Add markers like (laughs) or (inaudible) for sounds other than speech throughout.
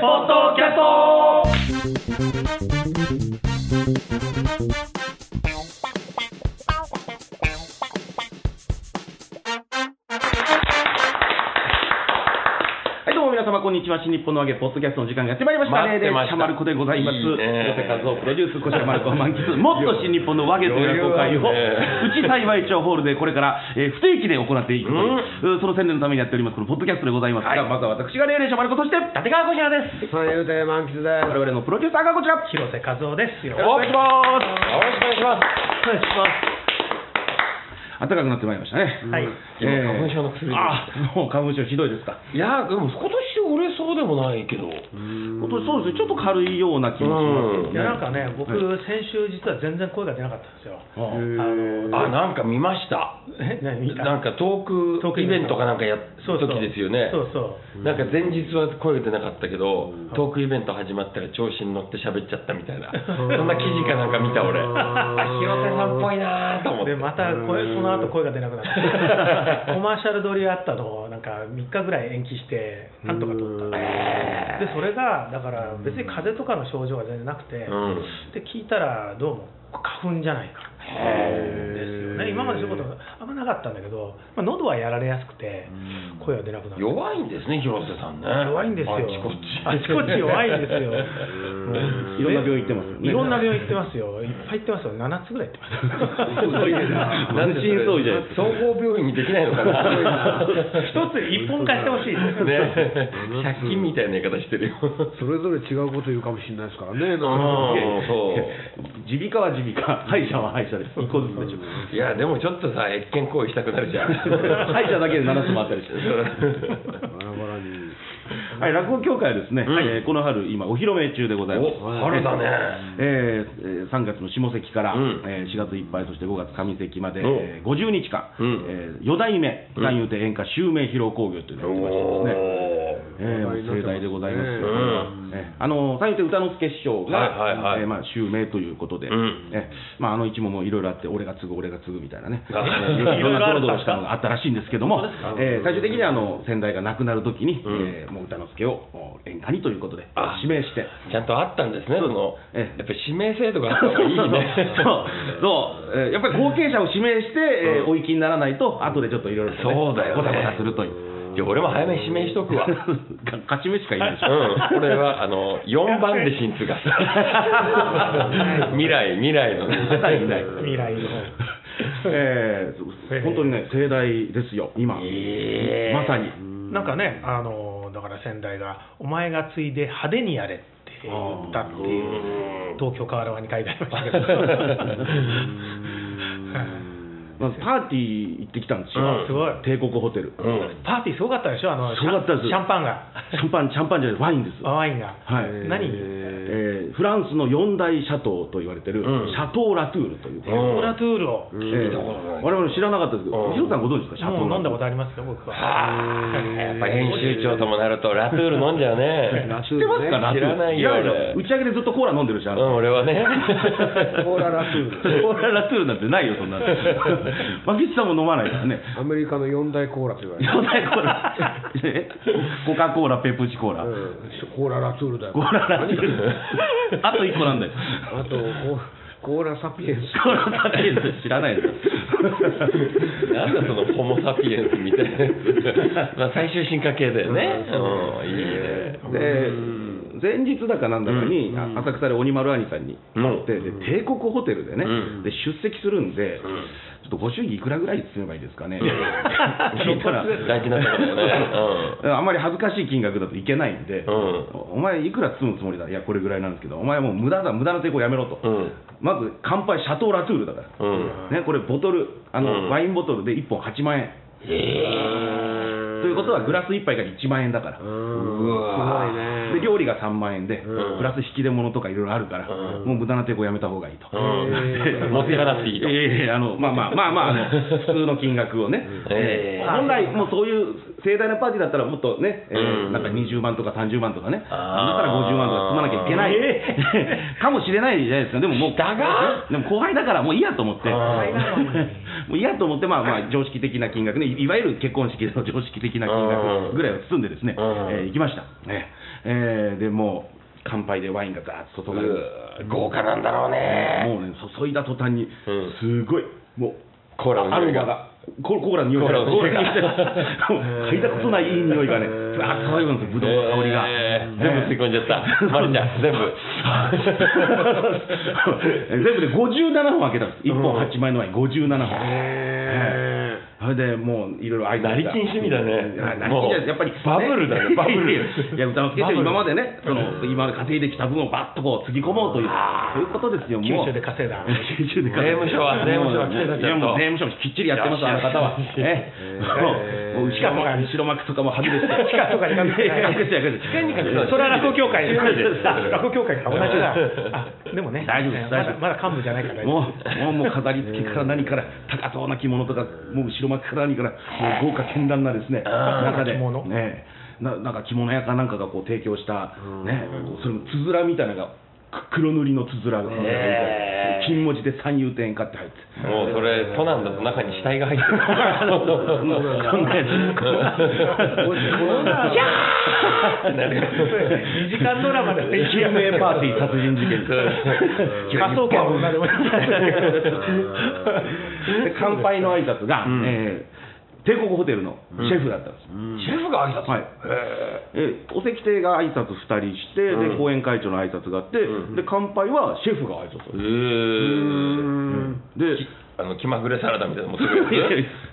ポ皆様、こんにちは。新日本の揚げ、ポッドキャストの時間がやってまいりました。待ってましたシャマルコでございます。いい和夫プロデュース、小島丸子満喫、もっと新日本の和芸という落語会を、余裕あるねうち幸い町ホールでこれから、えー不定期で行っていくという、うその宣伝のためにやっております、このポッドキャストでございますが、まずは私が霊霊者丸子として、立川こちらです。三遊亭満喫です。我々のプロデューサーがこちら。広瀬和夫ですよ。よろしくお願いします。よろしくお願いします。お願いします。暖かくなってまいりましたね。はい。今花粉症の薬ですあ、もう花粉症ひどいですか。いや、でも今年売れそうでもないけど。今年そうですね、ちょっと軽いような気もしますいやなんかね、僕、先週実は全然声が出なかったんですよ。ああのあ、なんか見ました。え、何見た？なんかトークトークイベントかなんかやっそうそう時ですよね。そうそう。なんか前日は声が出なかったけど、トークイベント始まったら調子に乗って喋っちゃったみたいな。(laughs) そんな記事かなんか見た俺。あ、広瀬さんっぽいなと思って。でまた声その後声が出なくなって (laughs) コマーシャル撮りあったのをなんか3日ぐらい延期してなんとか撮った。ん。でそれがだから別に風邪とかの症状は全然なくて、うん。で聞いたらどうも花粉じゃないかですよね。今までそういうことなかったんだけど、まあ、喉はやられやすくて声が出なくなって弱いんですね、広瀬さんね。弱いんですよ。あっちこっち。あちこち弱いんですよ。いろんな病院行ってますよね。いろんな病院行ってますよ。いっぱい行ってますよ。7つぐらい行ってます。心相じゃ総合病院にできないのかな。一つ一本化してほしいですね、(laughs) 借金みたいな言い方してるよ。それぞれ違うこと言うかもしれないですからね。(laughs) 耳鼻科は耳鼻科、歯医者は歯医者です。一個ずつでしょ。いや、でもちょっとさ、越見行為したくなるじゃん。(laughs) 歯医者だけで7つもあったりして。バラバラに。はい、落語協会はですね、うん。えーこの春、今、お披露目中でございます。お、春だね。えーえー3月の下関から、うん。えー4月いっぱい、そして5月上関まで、おえー50日間、うん。え4代目、うん。三遊亭演歌襲名披露興行というのをやってましてですね、え盛大でございます。うんこれはえーあの三遊亭歌之助師匠が、はいはいはい。えーまあ、襲名ということで、うん。えーまあ、あの一問もいろいろあって、俺が継ぐ、俺が継ぐみたいなね、(laughs) いろんなドロドロしたのがあったらしいんですけども、えー最終的にはあの先代が亡くなるときに、うん。えーもう歌之助をお演歌にということであ指名して。ちゃんとあったんですね、その、ええやっぱり指名制度があった方がいいね。(laughs) そう、そう、えーやっぱり後継者を指名して、えーうんお行きにならないと、後でちょっといろいろそうだよねごたごたするという。じゃあ俺も早めに指名しとくわ。(laughs) うん、勝ち目しかいないでしょ。これは、あの、4番で新津が。(laughs) 未来、未来のね。未来のえー本当にね、盛大ですよ、今、ええまさに。なんかね、あのだから先代が、お前が継いで派手にやれって言ったっていう、東京河原に書いてありましたけど、(laughs) まずパーティー行ってきたんですよ、うんすごい。帝国ホテル。うん。パーティーすごかったでしょ、あのすごかったです。シャンパンが、シャンパン、シャンパンじゃない、ワインです。ワインが、はい。何、えーフランスの四大シャトーと言われてる、うん。シャトー・ラトゥールという、うんオラトゥールを、えー聞いたことない。我々知らなかったですけど、うん。ヒロさんご存知ですか、シャトー・もう飲んだことあありますよ、僕は。はあ、やっぱ編集長ともなると、ラトゥール飲んじゃうね。(laughs) ラ知ってますか、ラトゥール。知らないよ打ち上げでずっとコーラ飲んでるし、あうん、の俺はね。(laughs) コーララトゥール。コーラ・ラトゥールなんてないよ、そんなの。(laughs) マキシさんも飲まないからね。アメリカの四大コーラと言われてる。四大コーラ。え？コカ・コーラ、ペプシコーラ。うんコーララトゥールだよ。コーラ・ラトゥール。(laughs) あと一個なんだよ。あとココーラサピエンス。コーラ・サピエンス知らないです。(laughs) なんだそのホモ・サピエンスみたいな。まあ最終進化系だよね。うん、いいね。で、前日だかなんだかに、あ浅草で鬼丸兄さんに会って、で帝国ホテルでね、うん。で出席するんで、ちょっとご祝儀いくらぐらい包めばいいですかね、聞いたら、(laughs) 大事なとこだよね (laughs) あんまり恥ずかしい金額だといけないんで、うん。お前、いくら包むつもりだ、いや、これぐらいなんですけど、お前はもう無駄だ、無駄な抵抗やめろと、うん。まず乾杯、シャトー・ラトゥールだから、うん。ね、これ、ボトルあの、うん。ワインボトルで1本8万円。ということは、グラス1杯が1万円だから。うわすごいね。で料理が3万円で、うん。プラス引き出物とかいろいろあるから、うん。もう無駄な抵抗やめた方がいいと。うん。持っていいいと。ええあのまあまあまあまああの普通の金額をね、ええ本来もうそういう盛大なパーティーだったらもっとね、なんか20万とか30万とかね、だったら50万とか積まなきゃいけない、え (laughs) かもしれないじゃないですか、でももう、だが？でも後輩だからもういいやと思って、(laughs) もういいやと思って、まあまあ、常識的な金額ね、いわゆる結婚式の常識的な金額ぐらいを包んでですね、うん。えー行きました。ね。えーでもう乾杯でワインがガーッと注がれ豪華なんだろうね。もうね、注いだ途端に、うん。すごい、もう、コーラの匂いが。ココーラの匂いが、コーラの匂いが。(laughs) 嗅いだことないいい匂いがね、ふわーっと漂うんですよ、ぶどうの香りが。えー。全部吸い込んじゃった。まるちゃん全部。(laughs) 全部で57本開けたんです。1本8枚のワイン57本。へそれでもういろいろ挨拶が。成金趣味だね。いや成金じゃない。やっぱり、バブルだね (laughs) バブル。いや歌之助師匠今までねその今まで稼いできた分をバッとこうつぎ込もうというそういうことですよもう。九州で稼いだ。九州で稼いだ。税務署は税務署は来てたいやもうちゃんと税務署もきっちりやってますあの方は。ええもうもう後ろも後ろ幕とかも外れて。地下とかに隠して。隠して隠しに隠すそれは落語協会違う違うあ落語協会か同じだあでもね大丈夫です。まだ幹部じゃない。からもう、もう飾り付けから何から、高そうな着物とか、もう後ろ巻きから何から、豪華絢爛なですね、中で、着物。ね、ななんか着物屋かなんかがこう提供した、ね、それもつづらみたいなのが、く黒塗りのつづらが、金文字で三遊亭家って入って。もうそれ都南だと中に死体が入ってる。そんなやつ。キャーってなるよ2時間ドラマで。救命パーティー殺人事件科捜研乾杯の挨拶が、うん。えー帝国ホテルのシェフだったんです、シェフが挨拶？はい。えー。お席亭が挨拶2人して、うん。で講演会長の挨拶があって、うん。で乾杯はシェフが挨拶であの気まぐれサラダみたいなの持ってくる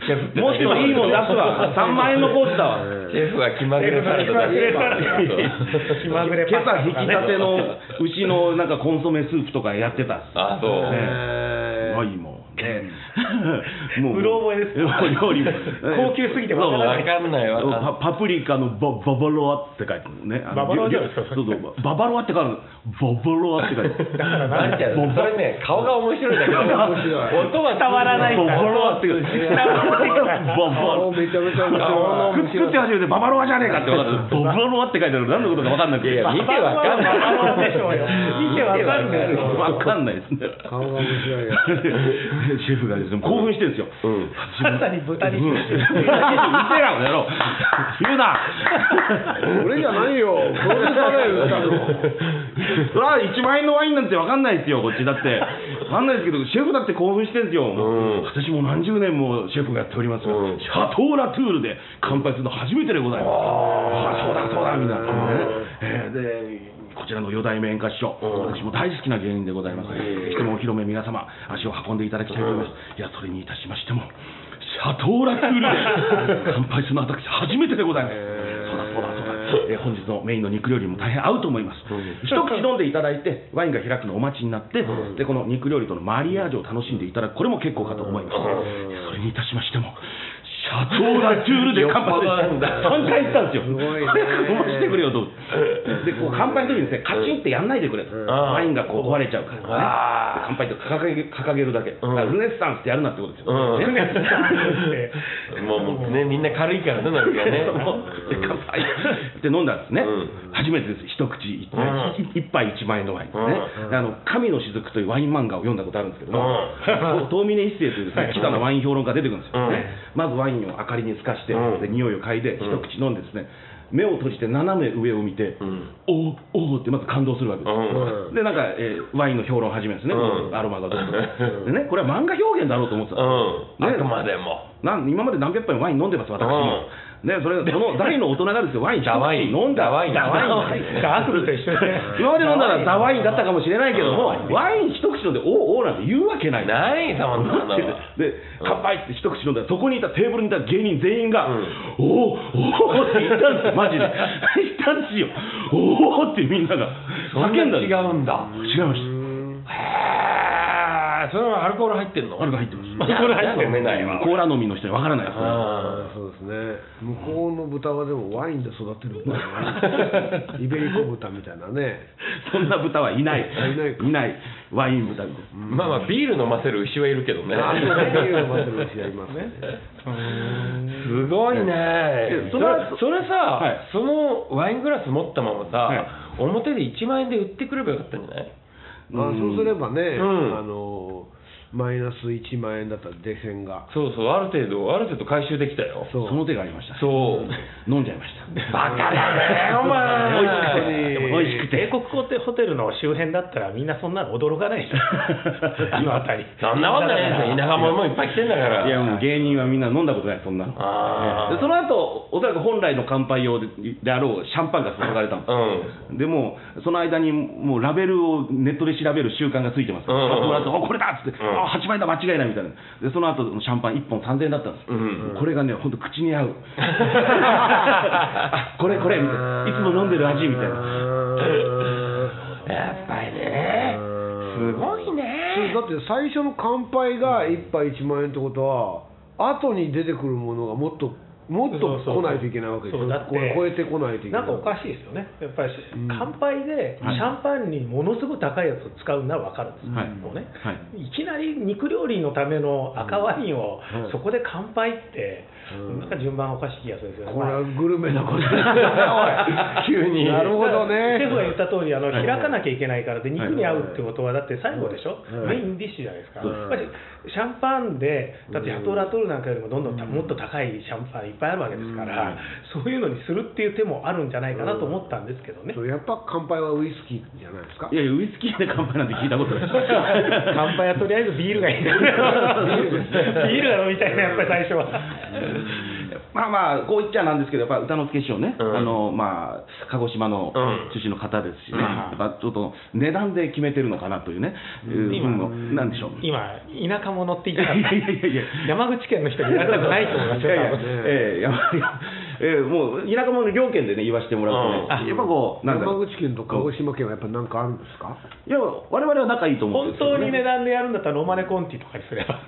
シェフって。もっといいもん出すわ。3万円のコースだわ。シェフは気まぐれサラダだ気まぐれ今朝引きたての牛のなんかコンソメスープとかやってた。んですあそう。ね。うまいもんねも (laughs) うろ覚えです。料理も。(laughs) 高級すぎてわからないわかんないわパパプリカのバババロアって書いてあるね。ババロアじゃないですかそうそうババロアって書いてババロアって書いてある。だからなん何てそれね顔が面白いんだけど面白い音は伝わらない。ババロアって書いてある。ババ顔めちゃめちゃ面白い作って初めてババロアじゃねえかって分かったババロアって書いてある何のことか分かんなくていや見てわかんないババロアでしょうよ見てわかるんですよ分かんないですね顔が面白いよ (laughs) シェフがですね興奮してるんですよ。うん。まさに豚にうん。うるせえなこの野郎言うな俺じゃないよ。これからよ歌のそれは1万円のワインなんて分かんないですよこっちだって。分かんないですけどシェフだって興奮してるんですよ、うん。私もう何十年もシェフがやっておりますが、うん。シャトーラトゥールで乾杯するの初めてでございます。ああそうだそうだみたいなでね、えーでこちらの四代目演歌師匠、うん。私も大好きな芸人でございます、ぜひともお披露目皆様足を運んでいただきたいと思います、いやそれにいたしましてもシャトーラトゥール。で (laughs) 乾杯するのは私初めてでございます、そうだそうだそうだ、えー本日のメインの肉料理も大変合うと思います、一口飲んでいただいてワインが開くのをお待ちになって、でこの肉料理とのマリアージュを楽しんでいただく。これも結構かと思います、それにいたしましてもシャトーラトゥールで乾杯よっぽどなんだ。3回言ったんですよ。すごいね。飲ましてくれよとでこう乾杯の時にですねカチンってやんないでくれと、ワインがこう壊れちゃうからね。乾杯と掲げ掲げるだけ、うん。だからルネッサンスってやるなってことですよ、うもうもうねみんな軽いからねなんかね。で乾杯。って飲んだんですね、うん。初めてです。一口一杯,、うん。一杯1万円のワインですね、であの神の雫というワイン漫画を読んだことあるんですけども、うん。遠峰一世というですね、北のワイン評論家が出てくるんですよ、うん。ねまずワインを明かりに透かして、うん。で匂いを嗅いで、うん。一口飲んでですね目を閉じて斜め上を見て、うん。おおおおってまず感動するわけです、うん。でなんか、えーワインの評論を始めるんですね、うん。アロマがどうと。かでねこれは漫画表現だろうと思ってたんですうん。あくまでも。なん今まで何百杯ワイン飲んでます、私も。ね、それ、その大の大人がですよ、ワイン一ダワイン口飲んだ。ダワインダワインダワインガーフルと一緒で今まで飲んだらダワインだったかもしれないけども、ワイン一口飲んで、おおおなんて言うわけない。ないそんなで、乾杯って一口飲んだら、そこにいたテーブルにいた芸人全員が、うん。おおおおって言ったんですよ、マジで。言ったんですよ。おおってみんなが。叫んだ違うんだ。違いました。へーそれはアルコール入ってんの？あれが入ってます。いやじゃあ飲めないわコーラ飲みの人にわからないですねあそうですね。向こうの豚はでもワインで育てる (laughs) イベリコ豚みたいなね。そんな豚はいない。あいないか。いない。ワイン豚ですまあまあビール飲ませる牛はいるけどね。あそうねビール飲ませる牛やりますね。すごいね。えそれそれはそれさ、はい。そのワイングラス持ったままさ、はい。表で1万円で売ってくればよかったんじゃない？あそうすればね、うん。あのマイナス1万円だったら出線が。そうそうある程度ある程度回収できたよ。その手がありました。ねそう。飲んじゃいました。バカだねお前。美味しくて。でも美味しくて。帝国ホテホテルの周辺だったらみんなそんなの驚かないでしょ。(laughs) 今あたり。そんなことないですよ。田舎者もいっぱい来てんだから。いやもう芸人はみんな飲んだことないそんな。のその後おそらく本来の乾杯用でであろうシャンパンが注がれたんですうん。でもその間にもうラベルをネットで調べる習慣がついてます、うん。うんこれだっつって、うんあ8万円だ間違いないみたいな。でその後のシャンパン1本3000円だったんです、うんこれがね本当口に合う。(laughs) あこれこれみたいな。いつも飲んでる味みたいな。やっぱりねすごいね。だって最初の乾杯が1杯1万円ってことは後に出てくるものがもっともっと来ないといけないわけですよそうだって。これ超えてこないといけない。なんかおかしいですよね、やっぱり、うん。乾杯でシャンパンにものすごい高いやつを使うのは分かるんですよ、はい。もうね、はい。い、きなり肉料理のための赤ワインをうんそこで乾杯って、うんなんか順番おかしい気がするんですよね。これはまあ。グルメなこと。(laughs) で急に。なるほどね。シェフが言った通りあのはい。開かなきゃいけないからで肉に合うってことはだって最後でしょ、はい。メインディッシュじゃないですか、はい。やっぱりシャンパンでだってシャトーラトールなんかよりもどんどんたもっと高いシャンパンいっぱいあるわけですから、そういうのにするっていう手もあるんじゃないかなと思ったんですけどね、そうやっぱ乾杯はウイスキーじゃないですか？いやいやウイスキーで乾杯なんて聞いたことない。(laughs) 乾杯はとりあえずビールがいい。(laughs) ビールが飲みたいねやっぱり最初は。まあまあこう言っちゃなんですけどやっぱ歌之助師匠ね、うん。あのまあ鹿児島のうん。出身の方ですしね、うん。やっぱちょっと値段で決めてるのかなというね、いう今部分もなんでしょう。今田舎者って言った。いやいやいやいや。山口県の人に言われたくないと思いますよいやいやええもう田舎者の両県でね言わせてもらうとね、うん。やっぱこうなんだろう。山口県と鹿児島県はやっぱ何かあるんですか？いや我々は仲いいと思うん本ですけど、ね、当に値段でやるんだったらロマネコンティとかにすれば (laughs)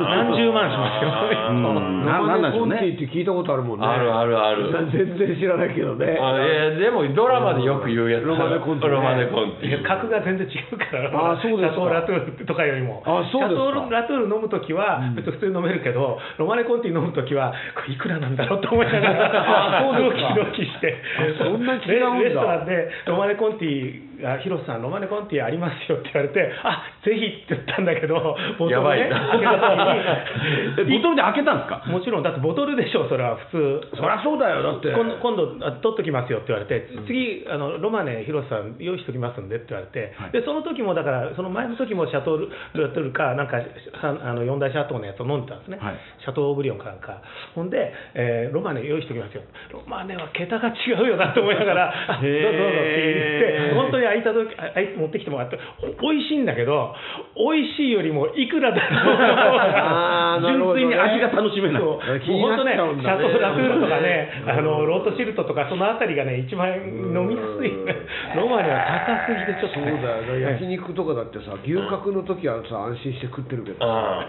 何十万しますようん。ななんなんでしょうコンティねって聞いたことあるもんね。あるあるある。全然知らないけどね。あえーでもドラマでよく言うやつ。ロマネコンティ。ねロマネコンティ。いや格が全然違うから。あそうですか。シャトーラトゥールとかよりも。あそうですか。シャトーラトゥール飲むときは別に普通に飲めるけど、ロマネコンティ飲むときはこれいくらなんだろうと思いながらあそうですか。(laughs) ドキドキして。あそんな違うんだ。レレストランでロマネコンティあ広瀬さん、ロマネコンティありますよって言われて、あぜひって言ったんだけど、(laughs) ボトルね。やばいな。開けた時にえボトルで開けたんですか？もちろん、だってボトルでしょ、それは普通。そりゃそうだよだって。今度今度あ取っときますよって言われて、次あのロマネ広瀬さん用意しときますんでって言われて、はい。でその時もだからその前の時もシャトーラトゥールかなんかさあの四大シャトーのやつを飲んでたんですね、はい。シャトーオーブリオンかなんか。ほんで、えーロマネ用意しときますよ。ロマネは桁が違うよなと思いながらあどうぞどうぞって言って本当に開いた時あ開い持ってきてもらってお美味しいんだけど美味しいよりもいくらだろう。(laughs) 純粋に味が楽しめない。そう。気になっもう本当ね、シャトーラトゥールとかね、あのロートシルトとか、そのあたりがね、一番飲みやすい、ロマネは高すぎて、ちょっとね、そうだよ。ね焼肉とかだってさ牛角の時はさ安心して食ってるけどあ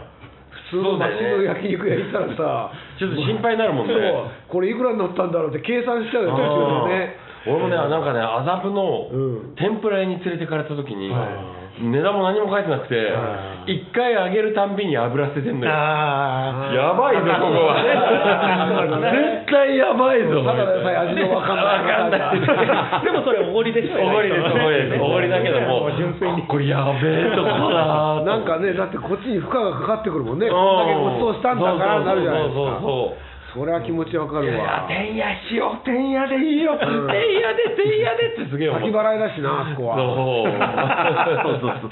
普通の街の焼肉屋行ったらさちょっと心配になるもんね。そう。これいくらになったんだろうって計算しちゃうよね俺もねなんかね麻布のうん。天ぷら屋に連れてかれた時に、は値段も何も書いてなくては一回揚げるたんびに油捨ててんのよ。あやばいぞここは。(laughs) 絶対やばいぞただでさえ味のわかんないわかんない。ーでもそれ、おごりでしょ、おごりです。おごりです。おごりだけども。う純粋に。これやべえとこだなんかねだってこっちに負荷がかかってくるもんね。うん。こんだけごちそうしたんだからなるじゃないですそうかそうそうそれは気持ちわかるいやわ天屋しよう天屋でいいよ。天ん。屋で天屋でってすげえ思う。先払いだしなあそこは。そう。そうそう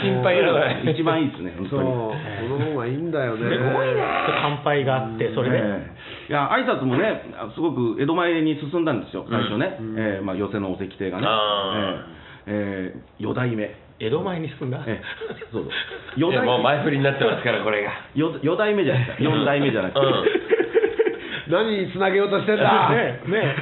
心配いらない一番いいですね本そう当に。その方がいいんだよね。すごいな乾杯があって、それで、ええ。いや挨拶もね、あすごく江戸前に進んだんですよ、最初ね、うん。ええまあ、寄席のお関亭がね、あええええ四代目、江戸前に進んだ？ええ。そうそう。(laughs) 四代もう前振りになってますからこれが。四四代目じゃないですか、四代目じゃなくて、何につなげようとしてんだ？(laughs) ねね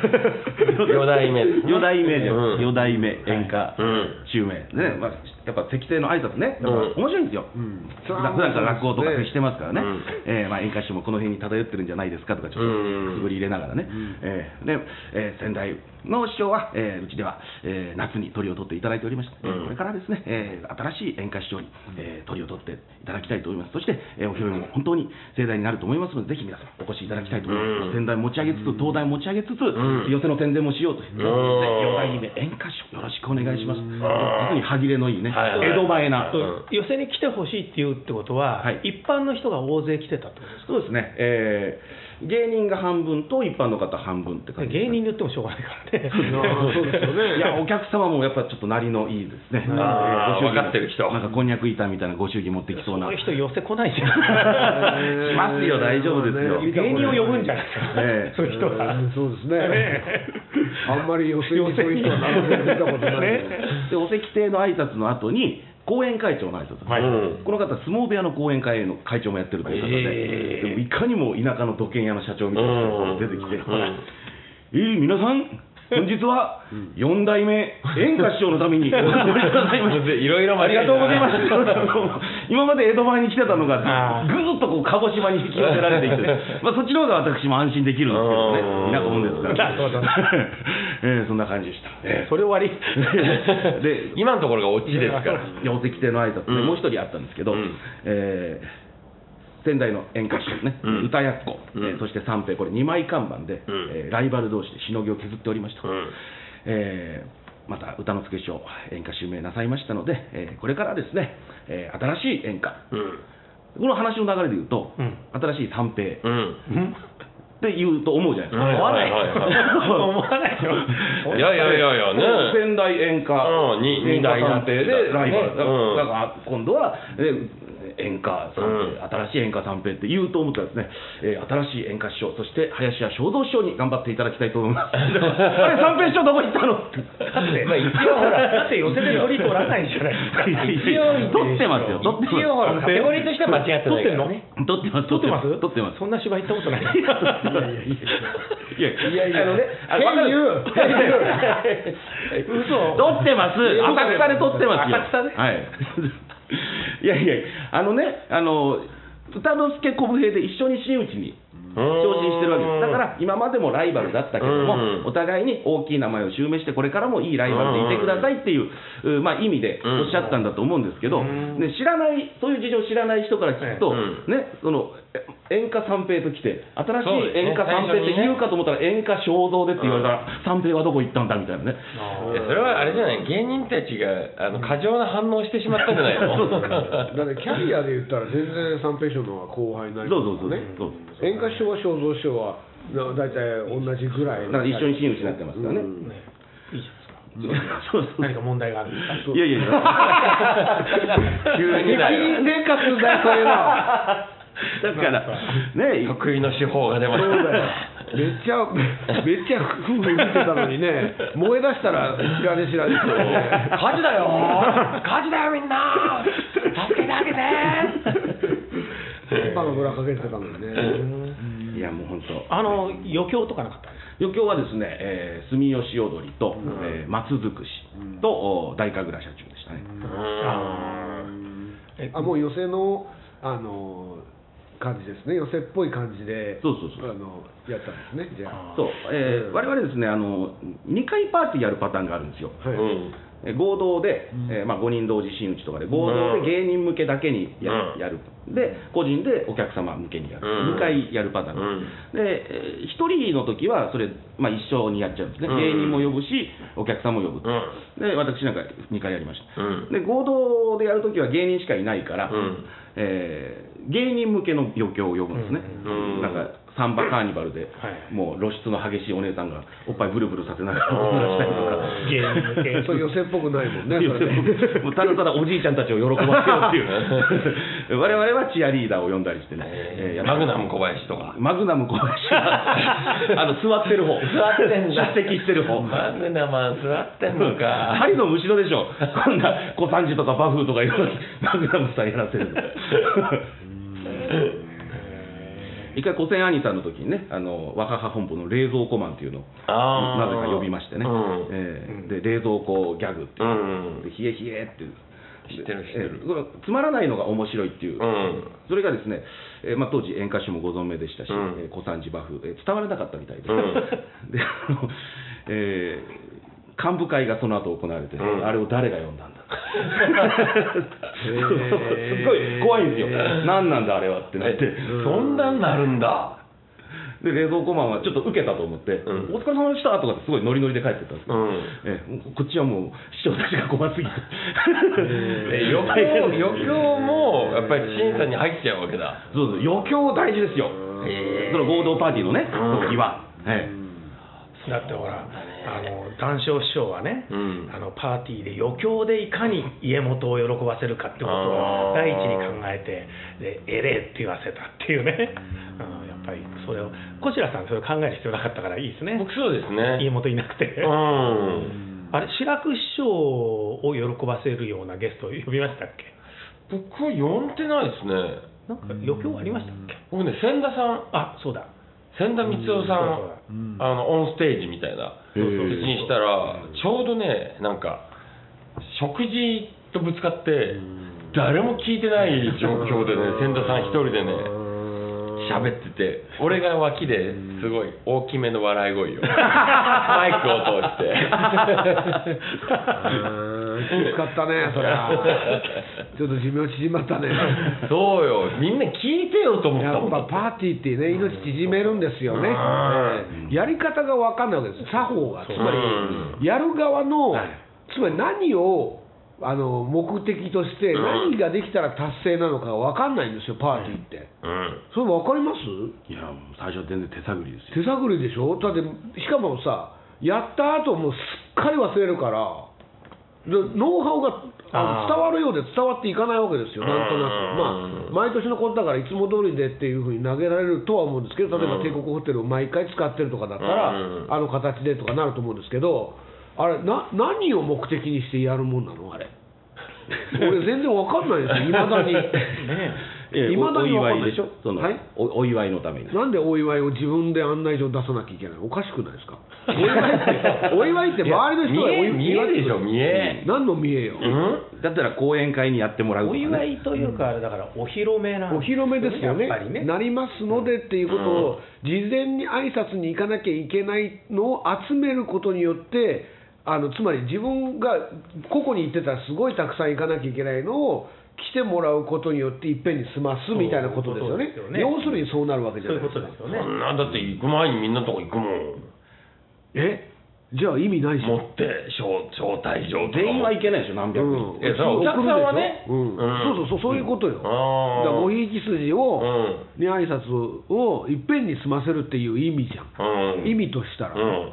四代目四代目じゃうん。四代目演歌うん。襲名。ね、まあ、やっぱ石庭の挨拶ね、やっぱ面白いんですよ。うん。普段から落語とか接してますからね、うん。えーまあ、演歌師匠もこの辺に漂ってるんじゃないですかとか、ちょっうん。とくぐり入れながらね、えーでえー先代の師匠は、えーうちでは、えー夏に鳥を取っていただいておりまして、えーうん。これからですね、えー新しい演歌師匠に、えー鳥を取っていただきたいと思います、そして、えーお披露目も本当に盛大になると思いますので、ぜひ皆さん、お越しいただきたいと思います、うん。先代持ち上げつつ、東大持ち上げつつ、ん。寄席の宣伝もしようという、ん。四代目演歌師匠、よろしくお願いします、実に歯切れのいいね、はいはい。江戸前な。そう寄席に来てほしいっていうってことは、はい。一般の人が大勢来てたってことですか？そうですね、えー芸人が半分と一般の方半分って感じ芸人に言ってもしょうがないからね。ああそうですよね。いや、お客様もやっぱちょっと鳴りのいいですね。あーご祝儀分かってる人。なんかこんにゃく板みたいなご祝儀持ってきそうな。そういう人寄せ来ないじゃん。来ますよ大丈夫ですよ。ね芸人を呼ぶんじゃないですか、ええ。そういう人は。うんそうですね。ねあんまり寄せにそういう人はなかなか見たことないねで、お石亭の挨拶の後に、後援会長の挨拶、はい。うん。この方、相撲部屋の後援会の会長もやってるという方で、へえでもいかにも田舎の土建屋の社長みたいな人が出てきて、うん。えー皆さん、本日は4代目演歌師匠のためにお集まりくださいましていろいろありがとうございます。今まで江戸前に来てたのが、ぐーっとこう鹿児島に引き寄せられていって、(laughs) まあそっちの方が私も安心できるんですけどねう、ん田舎者ですから。なるほどえーそんな感じでした。えそれ終わり。ー (laughs) で、(laughs) 今のところがオチですから。いやお石亭の挨拶ね、うんもう一人あったんですけど、うんえー仙台の演歌師匠ね、うん。歌やっこ、うん。えーそして三平、これ2枚看板で、うん。えーライバル同士でしのぎを削っておりました。うん。えーまた歌之助師匠、演歌襲名なさいましたので、えーこれからですね、えー新しい演歌、うん。この話の流れで言うと、うん。新しい三平。っうん。て言うと思うじゃないですか。はい思わない。思わないよ。(laughs) いやいやいやいやね。仙台演歌、うん。二大三平でライバル、だから今度は、え演歌三うん平、新しい演歌三平って言うと思ったらですね、えー新しい演歌師匠、そして林家正蔵師匠に頑張っていただきたいと思います。(laughs) あれ、三平師匠どこ行ったの？だって、まあ、一応ほら、だって寄せで取り取らないじゃないですか。一応取ってますよ、取ってます。一応ほらカテゴリーとしては間違ってないからね取ってます、取ってます？取ってます。そんな芝居行ったことない。(laughs) いやいやいやいや、あのね、あわかる (laughs) 嘘撮ってます。浅草で撮ってますよ。浅草で？はい。いやいや、あのね、あの、歌之助小武平で一緒に真打ちに昇進してるわけです。だから、今までもライバルだったけども、うんお互いに大きい名前を襲名して、これからもいいライバルでいてくださいっていう、うまあ、意味でおっしゃったんだと思うんですけど、うんね、知らない、そういう事情を知らない人から聞くと、うん。ね、その、え演歌三平と来て、新しい演歌三平って言うかと思ったら、演歌正蔵でって言われたら、三平はどこ行ったんだみたいなね。いやそれはあれじゃない？芸人たちがあの過剰な反応してしまったんじゃないの？(laughs) (laughs) だってキャリアで言ったら全然三平師匠の方が後輩になりそうそうそうそう。演歌師匠は正蔵師匠はな大体同じぐらい。だから一緒に真打ちになってますからね。うん。ねいいじゃないですか。そうそう。何か問題がある。んですかいやいやいや。(laughs) 急にだよ。生活だよ。そういうの (laughs) だから、ね、得意の手法が出ましそうだよ。ためっちゃめっちゃ夫婦見てたのにね (laughs) 燃え出したら知らね知らねってね火事だよ。(laughs) 火事だよみんな。助けてあげて。電波がぶらかけてたのにね。いやもう本当。あの余興とかなかった？余興はですね、えー、住吉踊りと、えー松尽くしと、お大神楽社中でしたね。えあもう寄席のあの感じですね。寄席っぽい感じでそうそうそう。あのやったんですね。じゃあ。そう、えー我々ですね、あの2回パーティーやるパターンがあるんですよ。はい。うん。えー合同で、えーまあ、5人同時真打ちとかで合同で芸人向けだけにや,、るで個人でお客様向けにやる、うん。2回やるパターン、うん。で、え1人の時はそれ、まあ、一緒にやっちゃうんですね、うん。芸人も呼ぶしお客さんも呼ぶ、うん。で私なんか2回やりました、うん。で合同でやる時は芸人しかいないから、うん。えー芸人向けの余興を呼ぶんですね、うん。なんかサンバカーニバルで、はい。もう露出の激しいお姉さんがおっぱいブルブルさせながら踊らしたりとか。芸人向けそう寄席っぽくないもんねもうただただおじいちゃんたちを喜ばせようっていう (laughs) 我々はチアリーダーを呼んだりしてね、えーマグナム小林とか。マグナム小林は (laughs) あの座ってる方。座ってんだ。出席してる方。マグナマン座ってんのか。針のむしろでしょ。こんな小三治とかバフーとかいろいろマグナムさんやらせる (laughs) 一回古仙兄さんの時にねあの若葉本舗の冷蔵庫マンっていうのをなぜか呼びましてね、うん。えーで冷蔵庫ギャグっていう、うんで冷え冷えっていう。知ってる知ってる。えーつまらないのが面白いっていう、うん。それがですね、えーまあ、当時演歌手もご存命でしたし、うん。えー小三治バフ、えー伝わらなかったみたいで (laughs) であの、えー幹部会がその後行われて、うん。あれを誰が読んだんだ？すー。(laughs) ごい怖いんですよ、何なんだあれはってなって、えそんなんなるんだ。で冷蔵庫マンはちょっと受けたと思って、うん。お疲れ様でしたとかってすごいノリノリで帰ってったんですけど、うん。こっちはもう視聴たちが怖すぎて。え余興余興もやっぱり審査に入っちゃうわけだ。そうです余興大事ですよ、その合同パーティーのね、うん。時は、え。だってほら、あの談笑師匠はね、うん。あのパーティーで余興でいかに家元を喜ばせるかってことを第一に考えて、でえれえって言わせたっていうね、うん、(laughs) やっぱりそれを、こちらさん、それを考える必要なかったからいいですね、僕そうですね。家元いなくて。うん。あれ、志らく師匠を喜ばせるようなゲストを呼びましたっけ？僕は呼んでないですね。なんか余興ありましたっけ？僕ね千田さん。あそうだ、千田光雄さん、あのオンステージみたいな。別にしたらちょうどねなんか食事とぶつかって誰も聞いてない状況でね千田さん一人でね喋ってて俺が脇ですごい大きめの笑い声を (laughs) マイクを通して (laughs) きつかったね、そりゃ。(laughs) ちょっと寿命縮まったね。そうよ。みんな聞いてよと思ったやもん。っぱパーティーってね、命縮めるんですよね。やり方が分かんないわけです、作法が。つまうり、やる側のはい、つまり何をあの目的として、うん。何ができたら達成なのかが分かんないんですよ、パーティーって。うん。それ分かります？えいや、もう最初は全然手探りですよ。手探りでしょ？だってしかもさやった後もうすっかり忘れるから。でノウハウがあの伝わるようで伝わっていかないわけですよ。なんとなく。まあ毎年のことだからいつも通りでっていうふうに投げられるとは思うんですけど例えばうん帝国ホテルを毎回使ってるとかだったら、うん。あの形でとかなると思うんですけどあれな何を目的にしてやるもんなのあれ。俺全然わかんないですよ。いまだに (laughs) ねええ未だにかんない。祝いでしょ？その、はい？おお祝いのために。なんでお祝いを自分で案内状出さなきゃいけないおかしくないですか？(laughs) お祝いってお祝いって周りの人がお見え見えでしょ祝い見え。何の見えよ、うん？だったら講演会にやってもらうとおか、ね、祝いというか、あれだからお披露目なんお披露目ですよね。やっぱりね。なりますのでっていうことを事前に挨拶に行かなきゃいけないのを集めることによってあのつまり自分が個々に行ってたらすごいたくさん行かなきゃいけないのを来てもらうことによっていっぺんに済ますみたいなことですよね。ね。要するにそうなるわけじゃないですか。そ。んなんだって行く前にみんなのとこ行くもん。え？じゃあ意味ないじゃん。持って招招待状全員はいけないでしょ、何百人。って。えそれはお客さんはね。うん。うん。そうそうそうそういうことよ、あーだからごひいき筋を、うん。に挨拶をいっぺんに済ませるっていう意味じゃん、うん。意味としたら、うん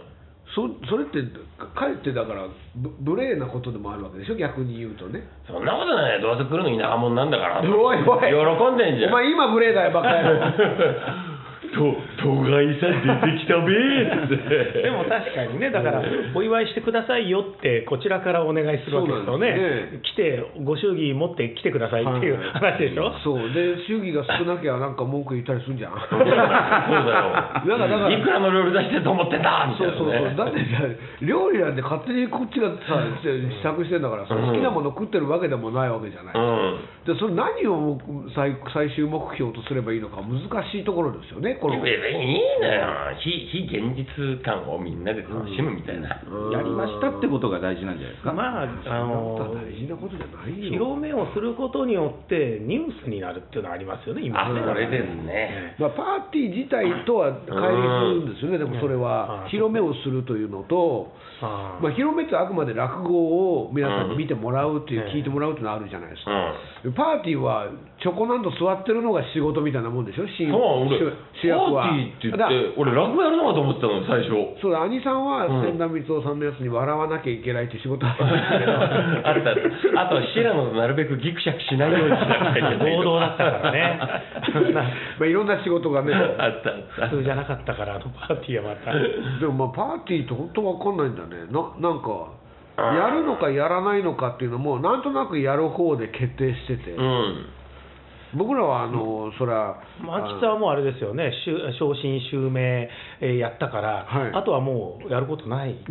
そそれってかえってだからぶ無礼なことでもあるわけでしょ？逆に言うとね。そんなことないどうせ来るの田舎者なんだから。おいおい。喜んでんじゃん。お前今無礼だよバカ野郎 (laughs) と都外さん出てきたべーって。(laughs) でも確かにね、だから、お祝いしてくださいよって、こちらからお願いするわけですよそうなんですね、来て、ご祝儀持って来てくださいっていう話でしょ、そう。で祝儀が少なきゃなんか文句言ったりするんじゃん。そうだよ。なんかだからいくらの料理出してると思ってんだみたそいうな、ね、そうそうだってさ料理なんて勝手にこっちがさ試作してんだからさ、うん。好きなもの食ってるわけでもないわけじゃない、うん。でそれ何を最最終目標とすればいいのか難しいところですよねこの別にいいのよ。非非現実感をみんなで楽しむみたいな、やりましたってことが大事なんじゃないですか。まあ、あの大事なことじゃないよ。広めをすることによって、ニュースになるっていうのはありますよね、今。あね。それですね。まあ、パーティー自体とは乖離するんですよね、でもそれはうん、広めをするというのと、まあ、広めってあくまで落語を皆さんに見てもらうっていう、うん。聞いてもらうっていうのはあるじゃないですか、うパーティーはチョコなんと座ってるのが仕事みたいなもんでしょ、そう俺役は。パーティーって言だって俺落語やるのかと思ってたの最初。そうだ、兄さんはうん。千田光雄さんのやつに笑わなきゃいけないって仕事あったんですけど、(laughs) あったあった。あと白野となるべくギクシャクしないようにしなきゃいけない。合同だったからね、(laughs) まあ、いろんな仕事がね。あったあった。普通じゃなかったから、あのパーティーはまた。でもまあパーティーって本当わかんないんだね。ななんかやるのかやらないのかっていうのもなんとなくやる方で決定してて、うん僕らはあのそれは牧田はもうあれですよね、昇進、襲名、えーやったから、はい。あとはもうやることない、(laughs)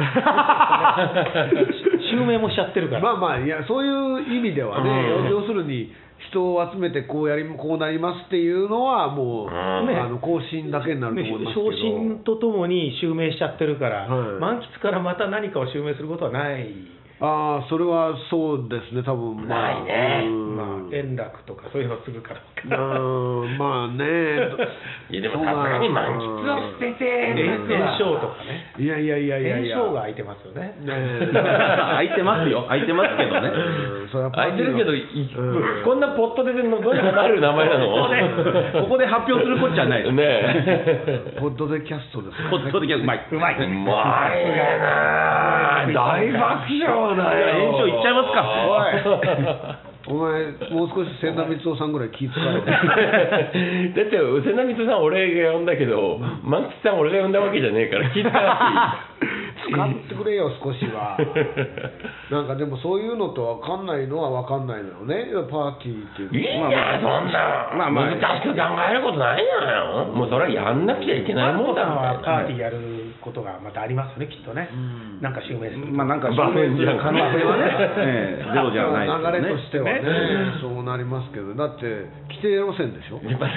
襲名もしちゃってるから、まあまあいやそういう意味ではね、うん。要するに人を集めてこうやりこうなりますっていうのはもう、ん。あの更新だけになるとね思いますけど。昇進とともに襲名しちゃってるから、はい。満喫からまた何かを襲名することはない、ああそれはそうですね多分。まあないね。うん。まあ、円楽とかそういうのするから。うんまあね (laughs) いやでもさすがに満喫を捨てて炎炎症とかね、いやいやいやいやいや。炎症が空いてますよね。ね (laughs) 空いてますよ。空いてますけどね。空いてるけど、いうん。こんなポットでのどうにかなる名前なのここで発表するこっちゃない。ですねえ。ポッドでキャストです。ポッドでキャストうまい。うまい。うまいな大爆笑だよ。延長いっちゃいますか。お (laughs) 前もう少し千田光雄さんぐらい気遣えて (laughs) だって瀬名光さん俺が呼んだけど満喫さん俺が呼んだわけじゃねえから気遣わ使ってくれよ少しは。(laughs) なんかでもそういうのと分かんないのは分かんないのよね。パーティーっていうしいいじゃんそんなまあまあ。難しく考えることないじゃんもうそれはやんなきゃいけないもんだ。マルコさんはパーティーーやることがまたありますよね、きっとね。なんか襲名すると。まあなんかバフンじゃん可能性はね、(laughs) ええゼロじゃないですよね。流れとしてはね。ねそうなりますけど。だって規定路線でしょ？やっぱり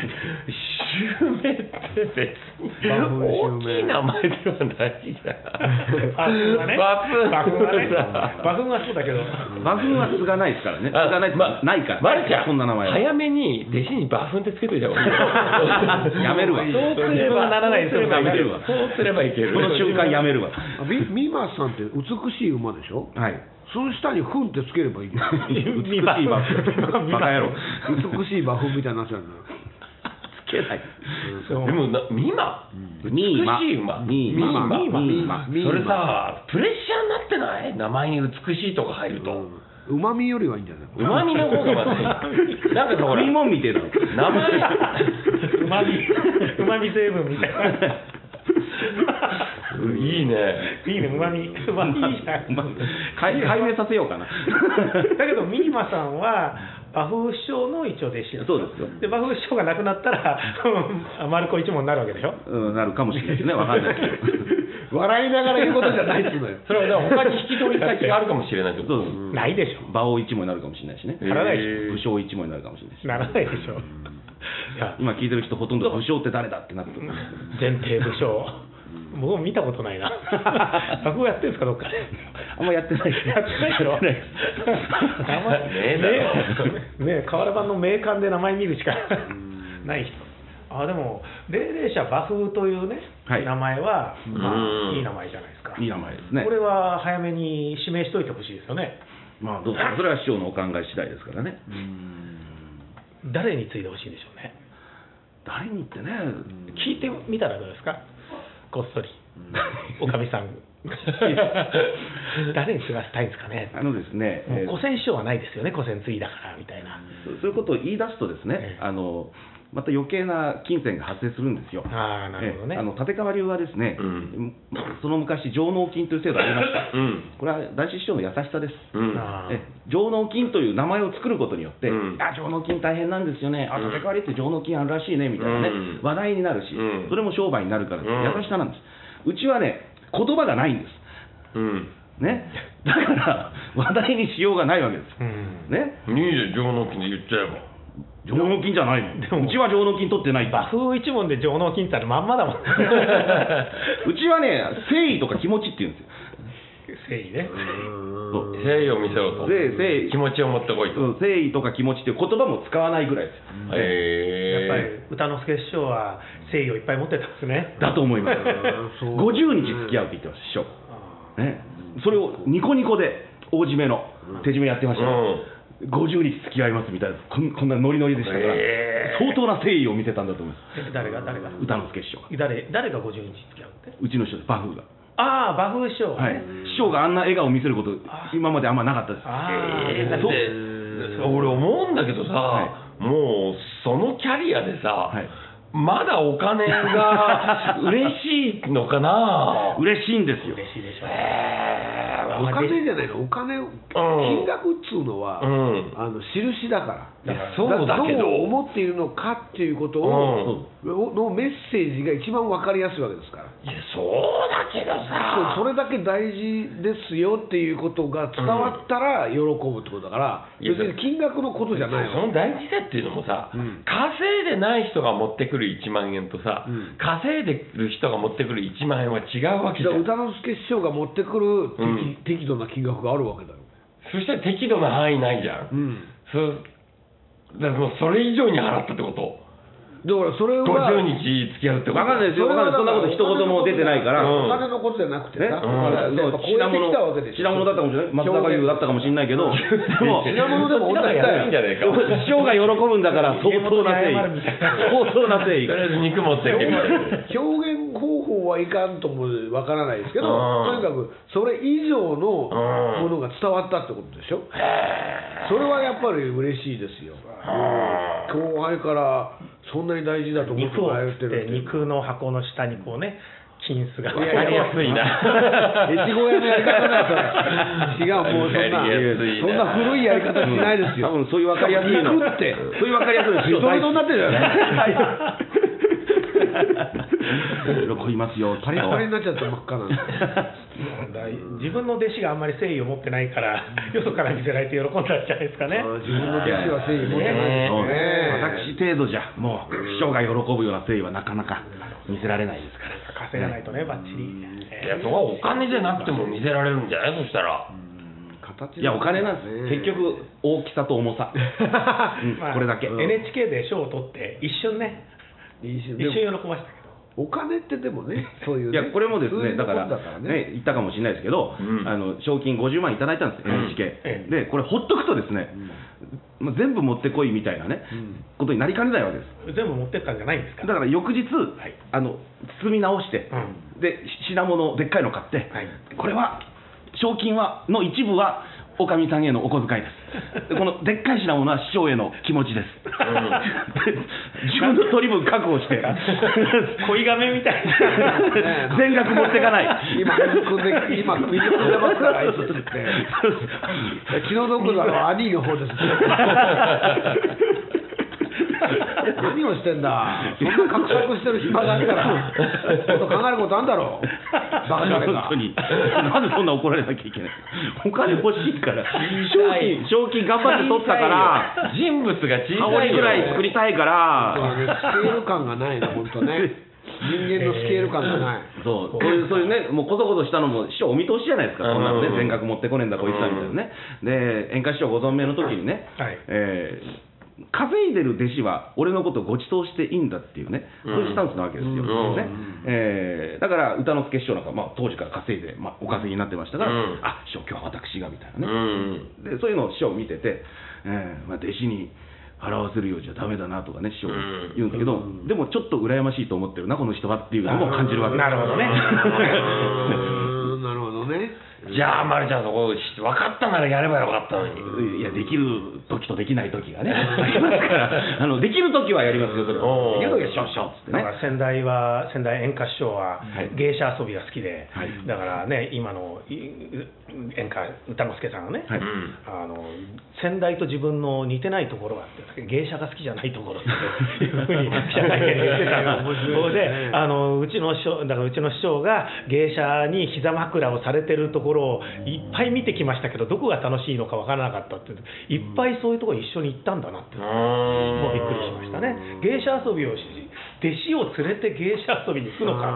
襲名って別にバフン襲名大きい名前ではないじゃん。バフンはね。バフンバフンはねさ。バフンはそうだけど。バフンは継がないですからね。継あがないまないからちゃんそんな名前は。早めに弟子にバフンってつけといた方がいいよ。やめるわ。そうすればならないそうすればいけるわそうすればいける。この瞬間やめるわ。ミマさんって美しい馬でしょ？はい。その下に「ふん」ってつければいい。(laughs) 美しいバフンバカ野郎。美しい馬糞みたいにな。つけない。そうでもなミマミーマ美しい馬。ミーマミーマミーマミーマそれさプレッシャーになってない？名前に美しいとか入ると。うまみよりはいいんじゃない？うまみの方がまずい。なんかさみてえだろ名前うまみ、うまみ成分みたいな。いいね。いいね、う (laughs) まみ。うまみいいじゃん。ま解解明させようかな。(laughs) だけど、ミーマさんは、馬風師匠の一応弟子。そうですよ。で、馬風師匠が亡くなったら、う (laughs) ん丸子一門になるわけでしょ。うんなるかもしれないですね。わかんないですけど。笑いながら言うことじゃないっつうのよ。それは他に引き取り先があるかもしれないってことないでしょ。馬王一門になるかもしれないしね。ならないでし武将一門になるかもしれないしならないでしょ。いや、今聞いてる人ほとんど武将って誰だってなってる。前提武将。僕も見たことないな。(laughs) 落語やってるんですか、どっかで。あんまやってないですやってないでしょ。ねえだろねえ瓦版の名鑑で名前見るしかない人。あでも霊霊者馬風というね、はい名前は、まあ、うんいい名前じゃないですか。いい名前ですねこれは早めに指名しといてほしいですよね。まあどうぞそれは師匠のお考え次第ですからね誰に継いでほしいんでしょうね。誰にってね聞いてみたらどうですか？こっそり。おかみさん。(laughs) 誰に継がせたいんですかね。あのですね、もうえー古戦師匠はないですよね。古戦継いだからみたいな。そういうことを言い出すとですね、ええあのまた余計な金銭が発生するんですよ。ああなるほどね。ええ。あの立川流はですね、うん。その昔上納金という制度がありました。うん。これは大師師匠の優しさです。うん。上納金という名前を作ることによって、うん。あ上納金大変なんですよね、あうん。立川流って上納金あるらしいねみたいなね、うん。話題になるし、うん。それも商売になるから、うん。優しさなんです。うちはね、言葉がないんです。うん。ね、だから話題にしようがないわけです。うん。ね、いいじゃん上納金で言っちゃえば上納金じゃないもん。でもうちは上納金取ってない馬風一門で上納金ってあるまんまだもん。(laughs) うちはね、誠意とか気持ちって言うんですよ。誠意ね。誠意を見せろと誠誠意気持ちを持ってこいとうん誠意とか気持ちっていう言葉も使わないぐらいですよ。へやっぱりえ歌之助師匠は誠意をいっぱい持ってたんですね。だと思います。そう50日付き合うって言ってました、師匠。ね、それをニコニコで大締めの手締めやってましたよ、50日付き合いますみたいなこんこんなノリノリでしたから、へー相当な誠意を見せたんだと思います。え誰が誰が？歌之助師匠が。誰誰が50日付き合うって？うちの師匠です。バフが、ああ馬風師匠。はい。ね、師匠があんな笑顔を見せることあ今まであんまなかったです。ああ、えーだっそう。て俺思うんだけどさ、はもうそのキャリアでさ、はいまだお金が (laughs) 嬉しいのかな？嬉しいんですよ。嬉しいでしょう。お金じゃないの。お金金額っつうのは、うん。あの印だから。そうだけど。どう思っているのかっていうことを、のメッセージが一番分かりやすいわけですから。いやそうだけどさ。それだけ大事ですよっていうことが伝わったら喜ぶってことだから、別に金額のことじゃないそのの大事さっていうのもさ、うん。稼いでない人が持ってくる1万円とさ、うん。稼いでる人が持ってくる1万円は違うわけじゃん。歌之助師匠が持ってくる適,、うん。適度な金額があるわけだよ、そしたら適度な範囲ないじゃん、うん、そう。だからもうそれ以上に払ったってことだからそれは50日付き合うってことわかんないですよ。わかんない。そんなこと一言も出てないから、うん。お金のことじゃなくてね、さ、うん。やっぱこうやってきたわけでしょ品物だったかもしれない。松坂牛だったかもしれないけど。(laughs) でも品物でも同じだよ。いいんじゃないか。師匠が喜ぶんだから相当な誠意。(laughs) 相当な誠意。とりあえず肉持ってけ。表現方法はいかんともわからないですけど、うん。とにかくそれ以上のものが伝わったってことでしょ、それはやっぱり嬉しいですよ、後輩からそんなに大事だと思って肉をもらえてるっていう。肉の箱の下にこうね金子がわかりやすいな。越後屋のやり方だよそれ違うもうそんなわかりやすいなそんな古いやり方しないですよ、多分そういう分かりやすいの。肉って。そういう分かりやすいの。師匠人々になってるじゃない喜びますよ。パリパリになっちゃって真っ赤なんで。(laughs) だ自分の弟子があんまり誠意を持ってないからよそから見せられて喜んだんじゃないですかね。自分の弟子は誠意持ってないですそうね。私程度じゃもう師匠が喜ぶような誠意はなかなか見せられないですから。稼がないとねばっちりいやそこはお金じゃなくても見せられるんじゃない？そしたら。形いやお金なんです。結局大きさと重さ、(laughs) うんまあこれだけ、NHK で賞を取って一瞬ね。一瞬喜ばしたけどお金ってでもね (laughs) そういうね。いやこれもですね、だからね。言ったかもしれないですけど、うん。あの賞金50万いただいたんです、うん。NHK、えでこれ、ほっとくとですね、まあ、全部持ってこいみたいなね、うん。ことになりかねないわけです。全部持ってったんじゃないんですか？だから翌日、い。あの包み直して、うで品物でっかいの買って、はい。これは賞金はの一部はおかみさんへのお小遣いです。で (laughs) このでっかい品物は師匠への気持ちです、で自分の取り分覚悟して。(laughs) 恋亀みたいな。(laughs) 全額持ってかない。今で今水汲んでますからあいつって。気の毒なのは兄の方です (laughs) 何をしてんだ？そんな画策してる暇があったら。もっと考えることあんだろ。うバカじゃねえか。本当に。なんでそんな怒られなきゃいけない？お金欲しいから。賞金賞金頑張って取ったから人物が小香さいぐらい作りたいから。スケール感がないの本当ね。人間のスケール感がない。そう。そういうそういうね、もうこそこそしたのも師匠お見通しじゃないですか、うん。こんなのね、全額持ってこねえんだ、こいつはみたいなね、で演歌師匠ご存命の時にね、はい。えー稼いでる弟子は俺のことをご馳走していいんだっていうね、そういうスタンスなわけですよ、うん。ね。えーだから歌之助師匠なんか、まあ、当時から稼いで、まあ、お稼ぎになってましたから、うん。あ師匠、今日は私がみたいな。うね、ん。でそういうのを師匠見てて、えーまあ、弟子に払わせるようじゃダメだなとかね、師匠うん。言うんですけど、でもちょっと羨ましいと思ってるな、この人はっていうのも感じるわけですなるほどね。なるほどね (laughs) じゃあ、まるちゃん、そこ、分かったならやればよかったのに。いや、できる時とできない時がね、(laughs) ありますから、あのできる時はやりますよ、それ。できる時はしょっしょっつってね。だから。先代は先代演歌師匠ははい。芸者遊びが好きで、はい。だからね今のい演歌歌之助さんがね、はい。うんあの先代と自分の似てないところがあって芸者が好きじゃないところっていうふうに (laughs) 記者会見で言ってたの。であのうちの師匠だからうちの師匠が芸者に膝枕をされてるところをいっぱい見てきましたけどどこが楽しいのかわからなかったっていっぱいそういうところに一緒に行ったんだなってもうびっくりしましたね。芸者遊びをし弟子を連れて芸者遊びに行くのか。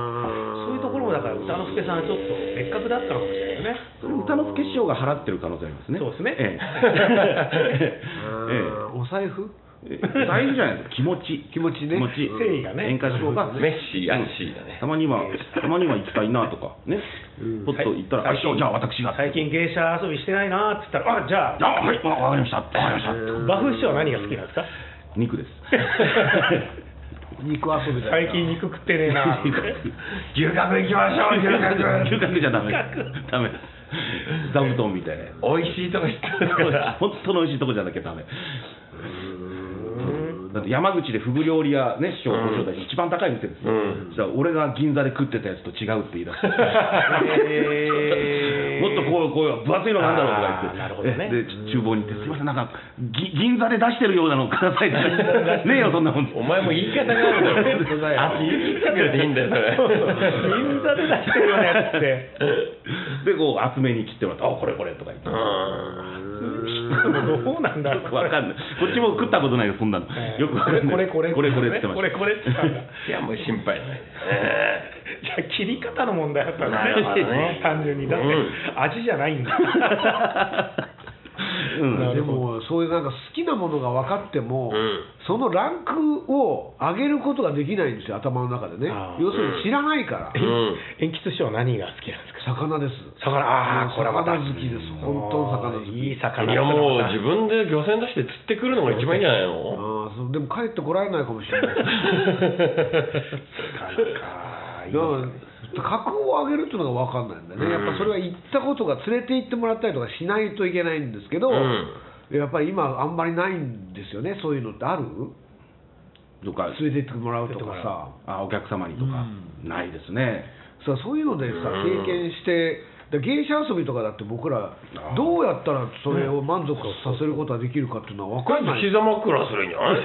そういうところもだから歌之助さんはちょっと別格だったのかもしれないよね。それ歌之助師匠が払ってる可能性ありますね。そうですね。ええ。あ (laughs) ーお財布？ええ大事じゃないですか、気持ち。気持ちね気持ち。誠意がね演歌師匠が。メッシー、アンシーだねた。まには、たまには行きたいなとか、ね。うんポッと言ったら、あ、師匠、じゃあ私が。最近芸者遊びしてないなって言ったらあじゃああ、はい、わわかりました。わかりました。馬風師匠は何が好きなんですか？肉です。肉遊び最近肉食ってねえな牛角行きましょう、牛角。牛角じゃダメ。ダメ。座布団みたいな。美味しいとこ知ってるから。本当の美味しいとこじゃなきゃダメ。うんだって山口でフグ料理屋ね師匠ご招待して一番高い店ですよ、うん。そしたら俺が銀座で食ってたやつと違うって言い出して。へーもっとこうこう分厚いのなんだろうとか言ってあーなるほどねえで厨房に行って「すいませんなんかぎ銀座で出してるようなのください」ってねえよそんなもん (laughs) お前も言い方があるんだよ。本当だよあ、言い方でいいんだよ、それ。銀座で出してるようなやつって (laughs) でこう厚めに切ってもらって「あこれこれ」とか言って。どうなんだろうわかんない。こっちも食ったことないよ、そんなの。よくわかんない。これこれこれこれって言ってました。これこれっていや、もう心配ない。(laughs) じゃあ切り方の問題だったんだね単純にだってうん味じゃないんだ。(laughs) うん。でもそういうなんか好きなものが分かっても、うん。そのランクを上げることができないんですよ頭の中でね。要するに知らないから、うん。鉛筆師匠何が好きなんですか魚です魚ああこれはまた魚好きです本当の魚好きいい魚いや、もう自分で漁船出して釣ってくるのが一番いいんじゃないのああそうでも帰ってこられないかもしれないいいだから格を上げるっていうのが分かんないんだよね、やっぱそれは行ったことが連れて行ってもらったりとかしないといけないんですけど、うん。やっぱり今あんまりないんですよね。そういうのってある？とか、連れて行ってもらうとかさ。あお客様にとか、ないですね。さそういうのでさうん。経験してで芸者遊びとかだって僕らどうやったらそれを満足させることができるかっていうのは分かんない、膝枕するんじゃない？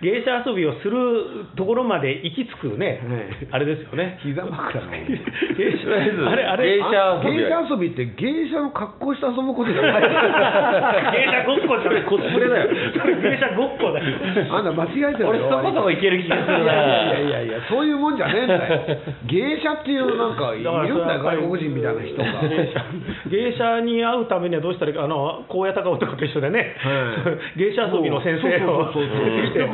芸者遊びをするところまで行き着くね、ねあれですよね。膝枕がいい芸者あれあれ。芸者遊び芸者遊びって芸者の格好して遊ぶことじゃない。(laughs) 芸者ごっこじゃないコスプレだよ。それ芸者ごっこだよ。あんた間違えてるよ俺そこそこいける気がするいやないやいやいやそういうもんじゃねえんだよ。芸者っていうなんかいるんだよ外国人みたいな人が芸者に会うためにはどうしたらいいかあの高野高男と一緒でね、はい。芸者遊びの先生を結局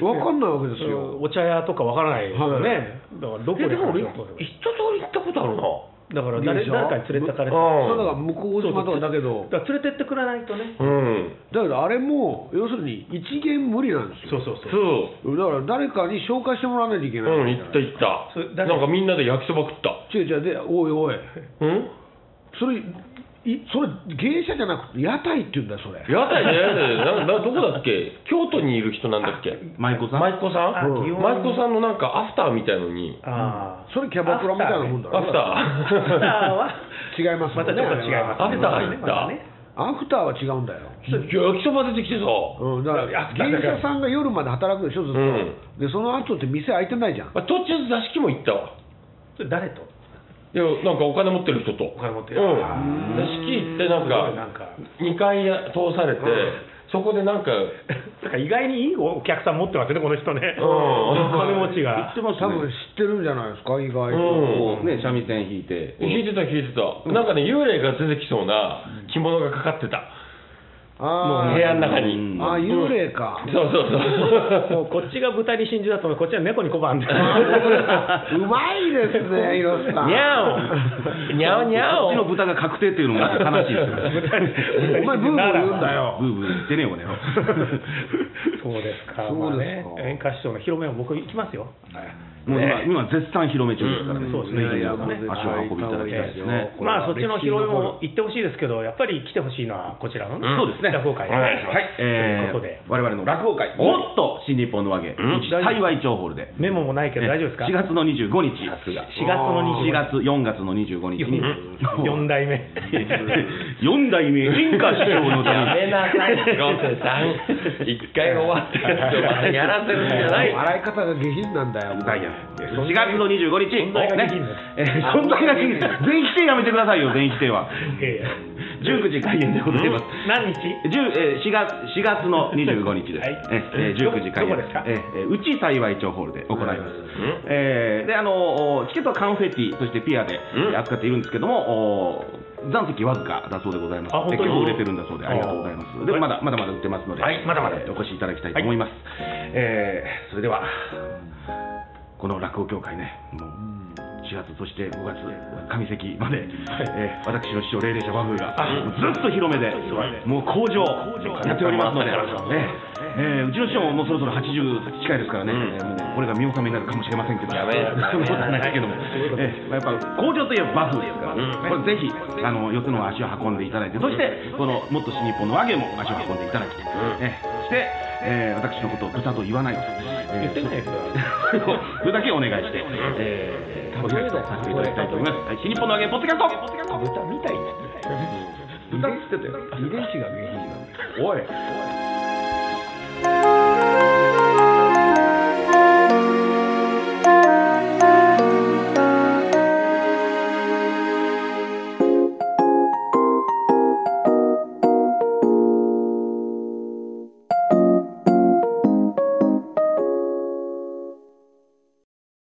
分かんないわけですよ。お茶屋とかわからないよね、だからどこでいやでも俺話を一通り行ったことあるなだから誰誰かに連れてかれて。うん。そうだから向島とかだけど。だから連れてってくれないとね。うん。だけどあれも要するに一元無理なんですよ。そうそうそう。そだから誰かに紹介してもらわないといけうない、うん行った行った。それだなんかみんなで焼きそば食った。違う違う。でおいおい。うん？それいそれ芸者じゃなくて屋台って言うんだよそれ。屋台ね屋台なな (laughs) どこだっけ？京都にいる人なんだっけ？舞妓さん？舞妓さん？舞妓さんのなんかアフターみたいのに。あそれキャバクラみたいなもんだろ。アフタあアフターーは？違いますもんね。またちょっと違いますアフター入った？またねアフターは違うんだよ。焼きそば出てきてさ。うん、だから芸者さんが夜まで働くでしょずっと、うん。でその後って店開いてないじゃん。あ途中座敷も行ったわ。それ誰と？いやなんかお金持ってる人と。お金持ってる。うん。あー。座敷行ってなんかなんか。2回通されて、そこでなんか (laughs) なんか意外にいいお客さん持ってますよねこの人ね。うん。お金持ち言が。ってます多分知ね。ってるんじゃないですか意外と、うん。ね、三味線弾いて。弾いてた弾いてた、なんかね幽霊が出てきそうな着物がかかってた、あー。部屋の中に、うんあー幽霊か、そうそうそう。(laughs) もうこっちが豚に真珠だとこっちは猫に小判で。うまいですね広瀬さん。にゃおにゃおにゃおこっちの豚が確定っていうのが悲しいですよね。お前ブーブー言うんだよ。ブーブー言ってねえよ、俺は。そうですか。そうですか。まあね演歌師匠の広めは僕行きますよ。もう今、今絶賛広め中ですからね。うん。そうですね。ぜひ皆さんいやいや足を運びいただきたいですね。まあそっちの広めも行ってほしいですけどやっぱり来てほしいのはこちらのねうん。そうですね。落語会ではい。はい、えーということで。我々の落語会、もっと新日本の和芸、うん幸い町ホールで、メモもないけど大丈夫ですか？4月の25日、4月の4月、4月の25日。に、4代目。4代目演歌師匠のたやめめなさい。広瀬さん一回終わったらまたやらせるんじゃない。笑い方が下品なんだよダイヤ4月の25日、存在ができんのね。えー存在ができん (laughs) 全否定やめてくださいよ、全否定は。え19時開演でございます。え何日？10えー4月 ,4 月の25日です。はいええー19時開演どこですか？えーえーうち幸い町ホールで行います。えーであのおチケットはカンフェティそしてピアでうん扱っているんですけども、お残席わずかだそうでございます。結構売れてるんだそうでありがとうございます。ではいまだまだまだ売ってますので、はいまだまだえーお越しいただきたいと思います。えーそれではこの落語協会ね、もう4月そして5月上関まで、えー私の師匠霊霊者和風がずっと広めでもう工場やっておりますので、えーえーうちの師匠ももうそろそろ80近いですからね、えーもうこれが見納めになるかもしれませんけど。そんなことはないですけども、えーやっぱ工場といえば和風ですから、これぜひあの四つの足を運んでいただいてそしてこのもっと新日本の和芸も足を運んでいただき、えーそして、えー私のことを豚と言わないと、えー言ってないですよ。それ (laughs) だけお願いして、えー、ご協力させていただきたいと思います。はい、新日本の揚げポッドキャストた。豚ってたよ。遺伝子がなんだよ。おい。おい